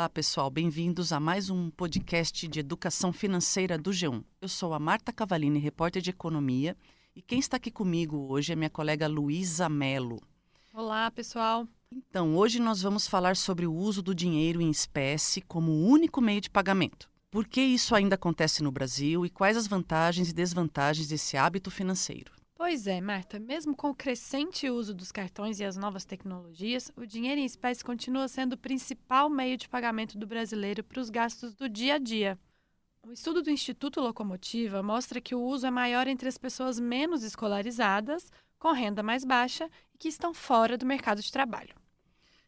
Olá, pessoal. Bem-vindos a mais um podcast de educação financeira do G1. Eu sou a Marta Cavalini, repórter de economia, e quem está aqui comigo hoje é minha colega Luísa Melo. Olá, pessoal. Então, hoje nós vamos falar sobre o uso do dinheiro em espécie como único meio de pagamento. Por que isso ainda acontece no Brasil e quais as vantagens e desvantagens desse hábito financeiro? Pois é, Marta, mesmo com o crescente uso dos cartões e as novas tecnologias, o dinheiro em espécie continua sendo o principal meio de pagamento do brasileiro para os gastos do dia a dia. Um estudo do Instituto Locomotiva mostra que o uso é maior entre as pessoas menos escolarizadas, com renda mais baixa e que estão fora do mercado de trabalho.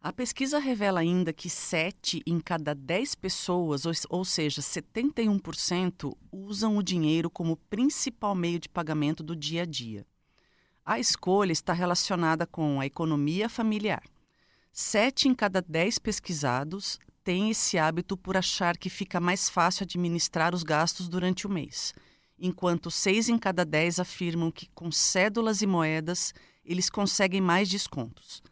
A pesquisa revela ainda que 7 em cada 10 pessoas, ou seja, 71%, usam o dinheiro como principal meio de pagamento do dia a dia. A escolha está relacionada com a economia familiar. 7 em cada 10 pesquisados têm esse hábito por achar que fica mais fácil administrar os gastos durante o mês, enquanto 6 em cada 10 afirmam que com cédulas e moedas eles conseguem mais descontos.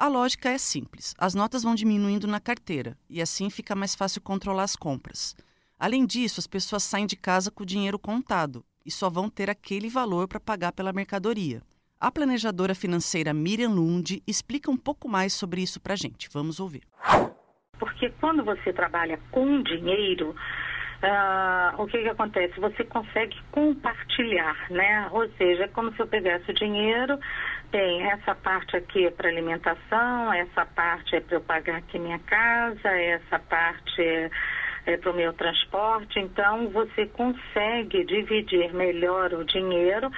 A lógica é simples: as notas vão diminuindo na carteira e assim fica mais fácil controlar as compras. Além disso, as pessoas saem de casa com o dinheiro contado e só vão ter aquele valor para pagar pela mercadoria. A planejadora financeira Miriam Lund explica um pouco mais sobre isso para a gente. Vamos ouvir. Porque quando você trabalha com dinheiro, uh, o que, que acontece? Você consegue compartilhar, né? Ou seja, é como se eu pegasse o dinheiro, tem essa parte aqui é para alimentação, essa parte é para eu pagar aqui minha casa, essa parte é, é para o meu transporte. Então, você consegue dividir melhor o dinheiro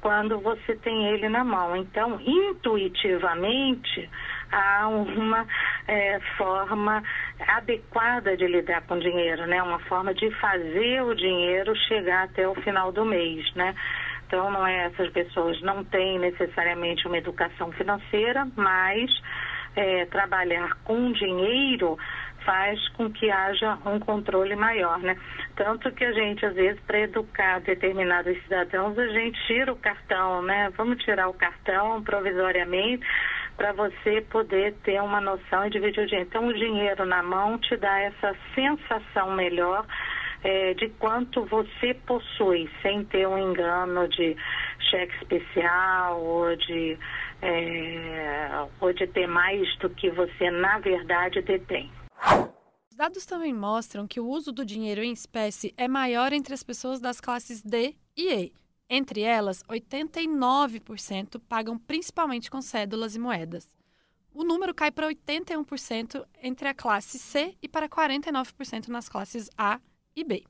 quando você tem ele na mão. Então, intuitivamente, há uma é, forma adequada de lidar com o dinheiro, né? Uma forma de fazer o dinheiro chegar até o final do mês, né? Então, não é, essas pessoas não têm necessariamente uma educação financeira, mas é, trabalhar com dinheiro faz com que haja um controle maior, né? Tanto que a gente, às vezes, para educar determinados cidadãos, a gente tira o cartão, né? Vamos tirar o cartão provisoriamente para você poder ter uma noção e dividir o dinheiro. Então, o dinheiro na mão te dá essa sensação melhor é, de quanto você possui, sem ter um engano de cheque especial ou de, é, ou de ter mais do que você na verdade detém. Os dados também mostram que o uso do dinheiro em espécie é maior entre as pessoas das classes D e E. Entre elas, 89% pagam principalmente com cédulas e moedas. O número cai para 81% entre a classe C e para 49% nas classes A e B.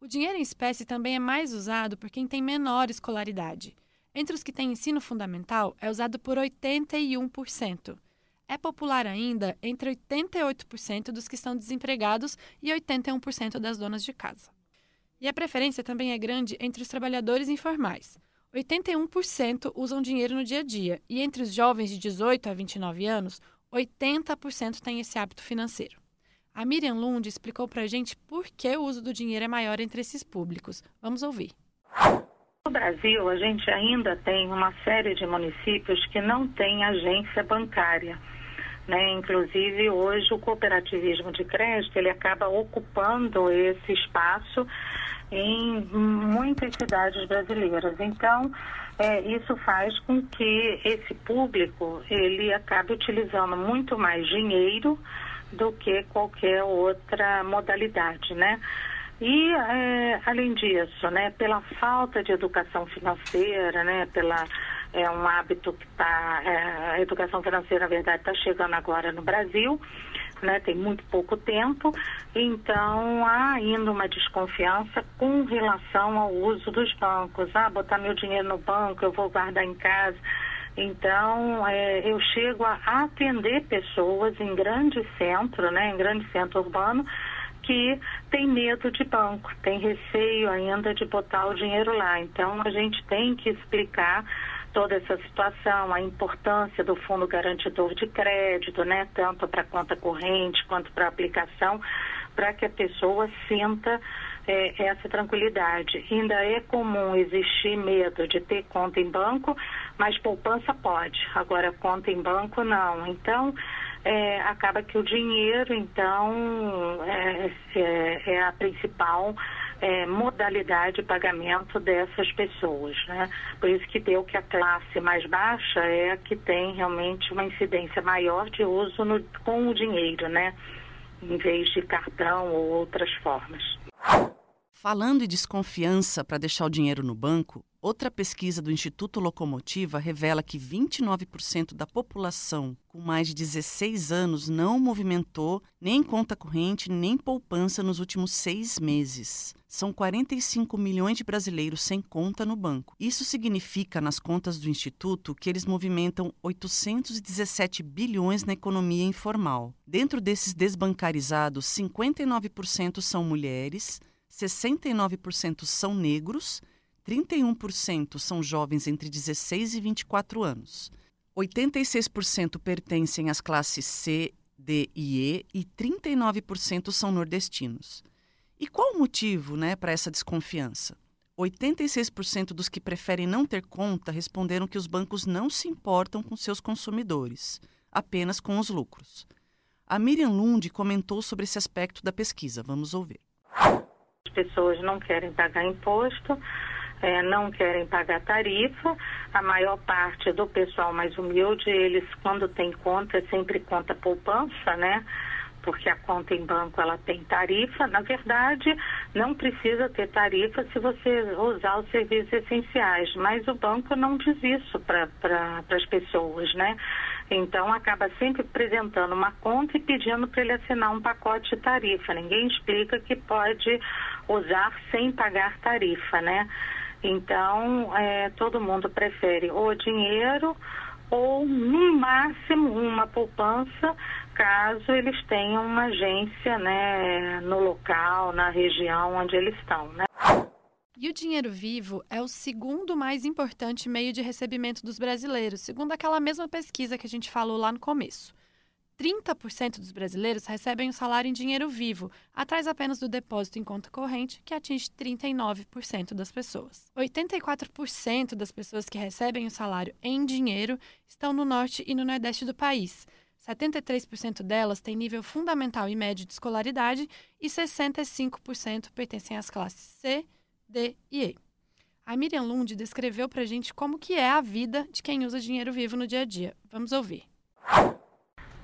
O dinheiro em espécie também é mais usado por quem tem menor escolaridade. Entre os que têm ensino fundamental, é usado por 81%. É popular ainda entre 88% dos que estão desempregados e 81% das donas de casa. E a preferência também é grande entre os trabalhadores informais. 81% usam dinheiro no dia a dia, e entre os jovens de 18 a 29 anos, 80% têm esse hábito financeiro. A Miriam Lund explicou para a gente por que o uso do dinheiro é maior entre esses públicos. Vamos ouvir. No Brasil, a gente ainda tem uma série de municípios que não tem agência bancária. Né? Inclusive, hoje, o cooperativismo de crédito ele acaba ocupando esse espaço em muitas cidades brasileiras. Então, é, isso faz com que esse público ele acabe utilizando muito mais dinheiro do que qualquer outra modalidade, né? E, é, além disso, né, pela falta de educação financeira, né, pela, é um hábito que está, é, a educação financeira, na verdade, está chegando agora no Brasil, né, tem muito pouco tempo, então há ainda uma desconfiança com relação ao uso dos bancos. Ah, botar meu dinheiro no banco, eu vou guardar em casa. Então, é, eu chego a atender pessoas em grande centro, né, em grande centro urbano, que tem medo de banco, tem receio ainda de botar o dinheiro lá. Então, a gente tem que explicar toda essa situação, a importância do fundo garantidor de crédito, né, tanto para conta corrente quanto para aplicação, para que a pessoa sinta é, essa tranquilidade. Ainda é comum existir medo de ter conta em banco, mas poupança pode. Agora, conta em banco, não. Então, é, acaba que o dinheiro, então, é, é, é a principal é, modalidade de pagamento dessas pessoas. Né? Por isso que deu que a classe mais baixa é a que tem realmente uma incidência maior de uso no, com o dinheiro, né? em vez de cartão ou outras formas. Falando em desconfiança para deixar o dinheiro no banco, outra pesquisa do Instituto Locomotiva revela que 29% da população com mais de 16 anos não movimentou nem conta corrente nem poupança nos últimos seis meses. São 45 milhões de brasileiros sem conta no banco. Isso significa, nas contas do Instituto, que eles movimentam 817 bilhões na economia informal. Dentro desses desbancarizados, 59% são mulheres. 69% são negros, 31% são jovens entre 16 e 24 anos. 86% pertencem às classes C, D e E e 39% são nordestinos. E qual o motivo né, para essa desconfiança? 86% dos que preferem não ter conta responderam que os bancos não se importam com seus consumidores, apenas com os lucros. A Miriam Lund comentou sobre esse aspecto da pesquisa. Vamos ouvir pessoas não querem pagar imposto, é, não querem pagar tarifa. A maior parte do pessoal mais humilde, eles quando tem conta, sempre conta poupança, né? Porque a conta em banco ela tem tarifa. Na verdade, não precisa ter tarifa se você usar os serviços essenciais, mas o banco não diz isso para pra, as pessoas, né? Então acaba sempre apresentando uma conta e pedindo para ele assinar um pacote de tarifa. Ninguém explica que pode usar sem pagar tarifa, né? Então é, todo mundo prefere o dinheiro ou no máximo uma poupança caso eles tenham uma agência né, no local, na região onde eles estão. Né? E o dinheiro vivo é o segundo mais importante meio de recebimento dos brasileiros, segundo aquela mesma pesquisa que a gente falou lá no começo. 30% dos brasileiros recebem o salário em dinheiro vivo, atrás apenas do depósito em conta corrente, que atinge 39% das pessoas. 84% das pessoas que recebem o salário em dinheiro estão no norte e no nordeste do país. 73% delas têm nível fundamental e médio de escolaridade e 65% pertencem às classes C, D e E. A Miriam Lund descreveu para a gente como que é a vida de quem usa dinheiro vivo no dia a dia. Vamos ouvir.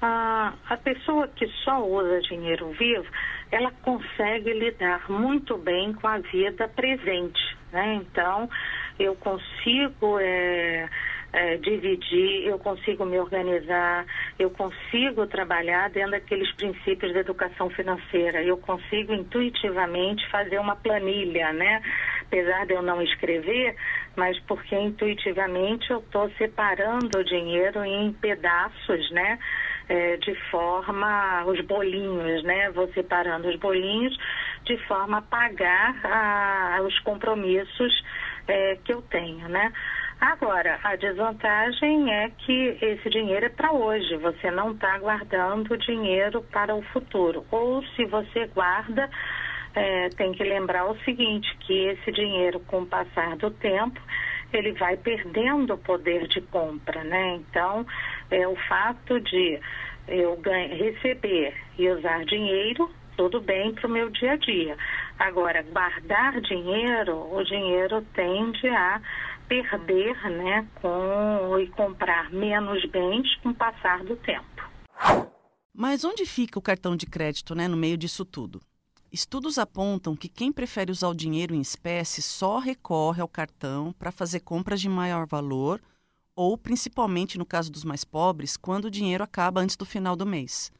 A, a pessoa que só usa dinheiro vivo, ela consegue lidar muito bem com a vida presente, né? Então, eu consigo é, é, dividir, eu consigo me organizar, eu consigo trabalhar dentro daqueles princípios da educação financeira, eu consigo intuitivamente fazer uma planilha, né? Apesar de eu não escrever, mas porque intuitivamente eu estou separando o dinheiro em pedaços, né? É, de forma, os bolinhos, né? Vou separando os bolinhos de forma a pagar a, os compromissos é, que eu tenho, né? Agora, a desvantagem é que esse dinheiro é para hoje, você não está guardando dinheiro para o futuro. Ou se você guarda, é, tem que lembrar o seguinte, que esse dinheiro, com o passar do tempo, ele vai perdendo o poder de compra, né? Então, é o fato de eu receber e usar dinheiro, tudo bem para o meu dia a dia. Agora, guardar dinheiro, o dinheiro tende a perder né, com, e comprar menos bens com o passar do tempo. Mas onde fica o cartão de crédito né, no meio disso tudo? Estudos apontam que quem prefere usar o dinheiro em espécie só recorre ao cartão para fazer compras de maior valor ou, principalmente no caso dos mais pobres, quando o dinheiro acaba antes do final do mês.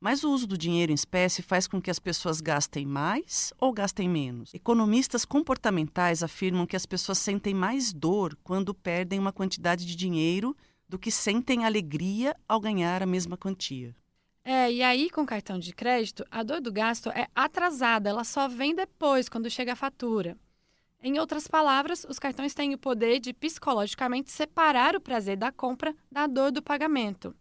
Mas o uso do dinheiro em espécie faz com que as pessoas gastem mais ou gastem menos. Economistas comportamentais afirmam que as pessoas sentem mais dor quando perdem uma quantidade de dinheiro do que sentem alegria ao ganhar a mesma quantia. É, e aí com cartão de crédito, a dor do gasto é atrasada, ela só vem depois, quando chega a fatura. Em outras palavras, os cartões têm o poder de psicologicamente separar o prazer da compra da dor do pagamento.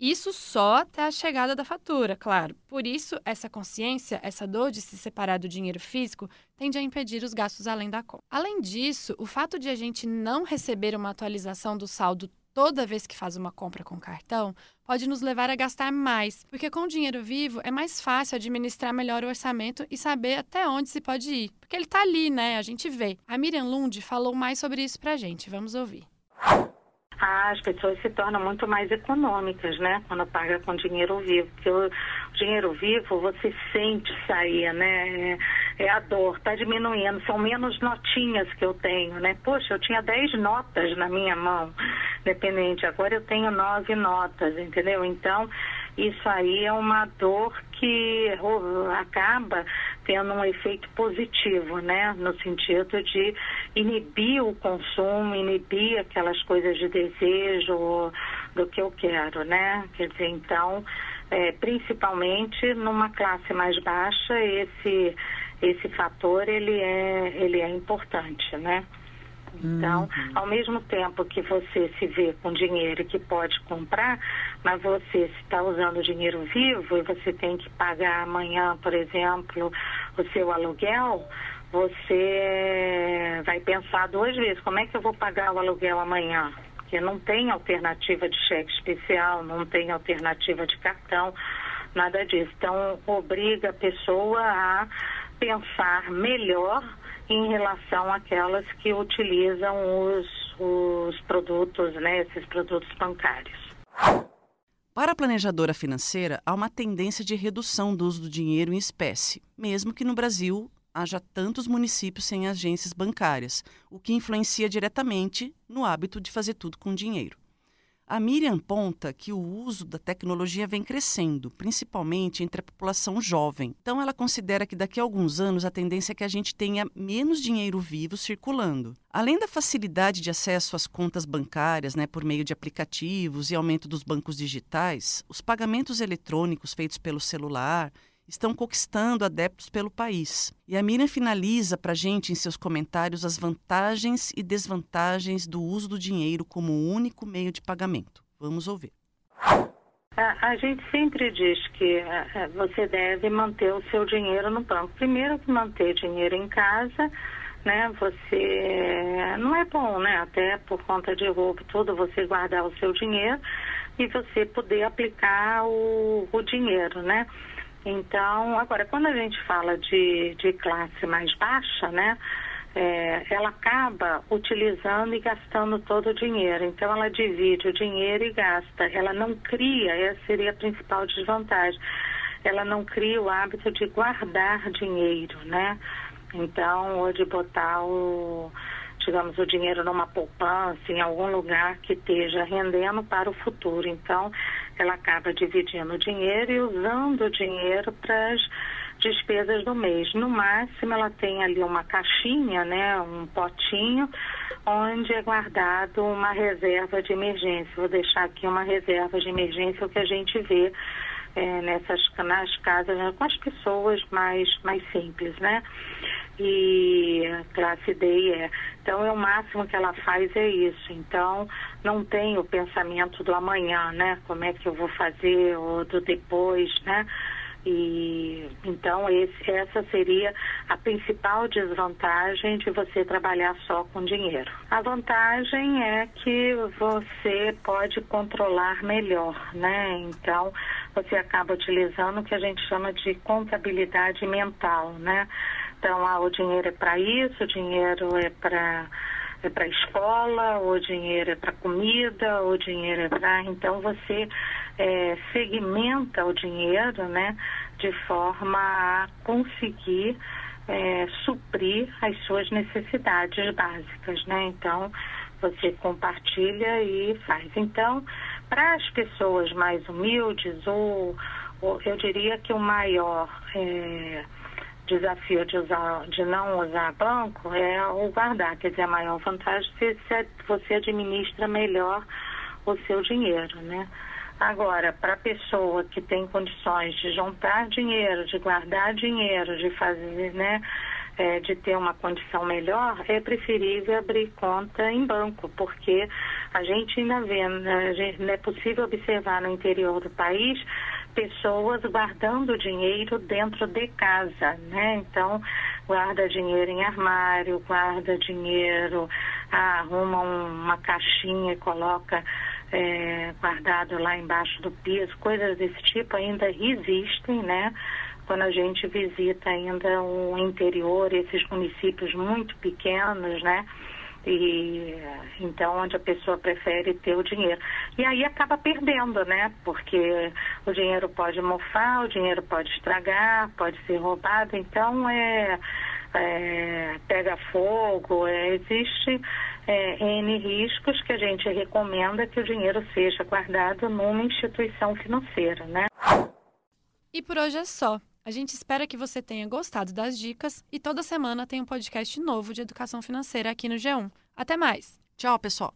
Isso só até a chegada da fatura, claro. Por isso, essa consciência, essa dor de se separar do dinheiro físico, tende a impedir os gastos além da conta. Além disso, o fato de a gente não receber uma atualização do saldo toda vez que faz uma compra com cartão pode nos levar a gastar mais, porque com dinheiro vivo é mais fácil administrar melhor o orçamento e saber até onde se pode ir, porque ele está ali, né? A gente vê. A Miriam Lund falou mais sobre isso pra gente. Vamos ouvir. as pessoas se tornam muito mais econômicas, né? Quando paga com dinheiro vivo. Porque o dinheiro vivo você sente sair, né? É, é a dor, tá diminuindo. São menos notinhas que eu tenho, né? Poxa, eu tinha 10 notas na minha mão dependente. Agora eu tenho nove notas, entendeu? Então, isso aí é uma dor que acaba tendo um efeito positivo, né? No sentido de inibir o consumo, inibir aquelas coisas de desejo do que eu quero, né? Quer dizer, então, é, principalmente numa classe mais baixa, esse esse fator ele é ele é importante, né? Então, uhum. ao mesmo tempo que você se vê com dinheiro que pode comprar, mas você está usando dinheiro vivo e você tem que pagar amanhã, por exemplo, o seu aluguel, você vai pensar duas vezes, como é que eu vou pagar o aluguel amanhã? Porque não tem alternativa de cheque especial, não tem alternativa de cartão, nada disso. Então, obriga a pessoa a pensar melhor em relação àquelas que utilizam os, os produtos, né, esses produtos bancários. Para a planejadora financeira, há uma tendência de redução do uso do dinheiro em espécie, mesmo que no Brasil haja tantos municípios sem agências bancárias, o que influencia diretamente no hábito de fazer tudo com dinheiro. A Miriam aponta que o uso da tecnologia vem crescendo, principalmente entre a população jovem. Então, ela considera que daqui a alguns anos a tendência é que a gente tenha menos dinheiro vivo circulando. Além da facilidade de acesso às contas bancárias né, por meio de aplicativos e aumento dos bancos digitais, os pagamentos eletrônicos feitos pelo celular estão conquistando adeptos pelo país. E a Miriam finaliza para a gente em seus comentários as vantagens e desvantagens do uso do dinheiro como único meio de pagamento. Vamos ouvir. A, gente sempre diz que é, é, você deve manter o seu dinheiro no banco. Primeiro que manter dinheiro em casa, né? Você não é bom, né? Até por conta de roubo tudo, você guardar o seu dinheiro e você poder aplicar o, o dinheiro, né? Então, agora, quando a gente fala de, de classe mais baixa, né? É, ela acaba utilizando e gastando todo o dinheiro. Então, ela divide o dinheiro e gasta. Ela não cria, essa seria a principal desvantagem. Ela não cria o hábito de guardar dinheiro, né? Então, ou de botar o, digamos, o dinheiro numa poupança, em algum lugar que esteja rendendo para o futuro. Então, ela acaba dividindo o dinheiro e usando o dinheiro para as despesas do mês. No máximo, ela tem ali uma caixinha, né, um potinho, onde é guardado uma reserva de emergência. Vou deixar aqui uma reserva de emergência, o que a gente vê é, nessas nas casas né, com as pessoas mais mais simples, né? E classe D e E. Então, é o máximo que ela faz é isso. Então, não tem o pensamento do amanhã, né? Como é que eu vou fazer ou do depois, né? E então esse, essa seria a principal desvantagem de você trabalhar só com dinheiro. A vantagem é que você pode controlar melhor, né? Então você acaba utilizando o que a gente chama de contabilidade mental, né? Então, ah, o dinheiro é para isso, o dinheiro é para é para escola, o dinheiro é para comida, o dinheiro é para. Então você é, segmenta o dinheiro, né, de forma a conseguir é, suprir as suas necessidades básicas, né? Então você compartilha e faz. Então, para as pessoas mais humildes, ou, eu diria que o maior é, desafio de, usar, de não usar banco é o guardar, quer dizer, a maior vantagem é se você administra melhor o seu dinheiro, né? Agora, para a pessoa que tem condições de juntar dinheiro, de guardar dinheiro, de fazer, né, é, de ter uma condição melhor, é preferível abrir conta em banco, porque a gente ainda vê, né, não é possível observar no interior do país pessoas guardando dinheiro dentro de casa, né? Então, guarda dinheiro em armário, guarda dinheiro arruma uma caixinha e coloca é, guardado lá embaixo do piso, coisas desse tipo ainda existem, né? Quando a gente visita ainda o interior, esses municípios muito pequenos, né? E então onde a pessoa prefere ter o dinheiro. E aí acaba perdendo, né? Porque o dinheiro pode mofar, o dinheiro pode estragar, pode ser roubado, então é, é pega fogo, é, existe é, N riscos que a gente recomenda que o dinheiro seja guardado numa instituição financeira, né? E por hoje é só. A gente espera que você tenha gostado das dicas e toda semana tem um podcast novo de educação financeira aqui no G1. Até mais! Tchau, pessoal!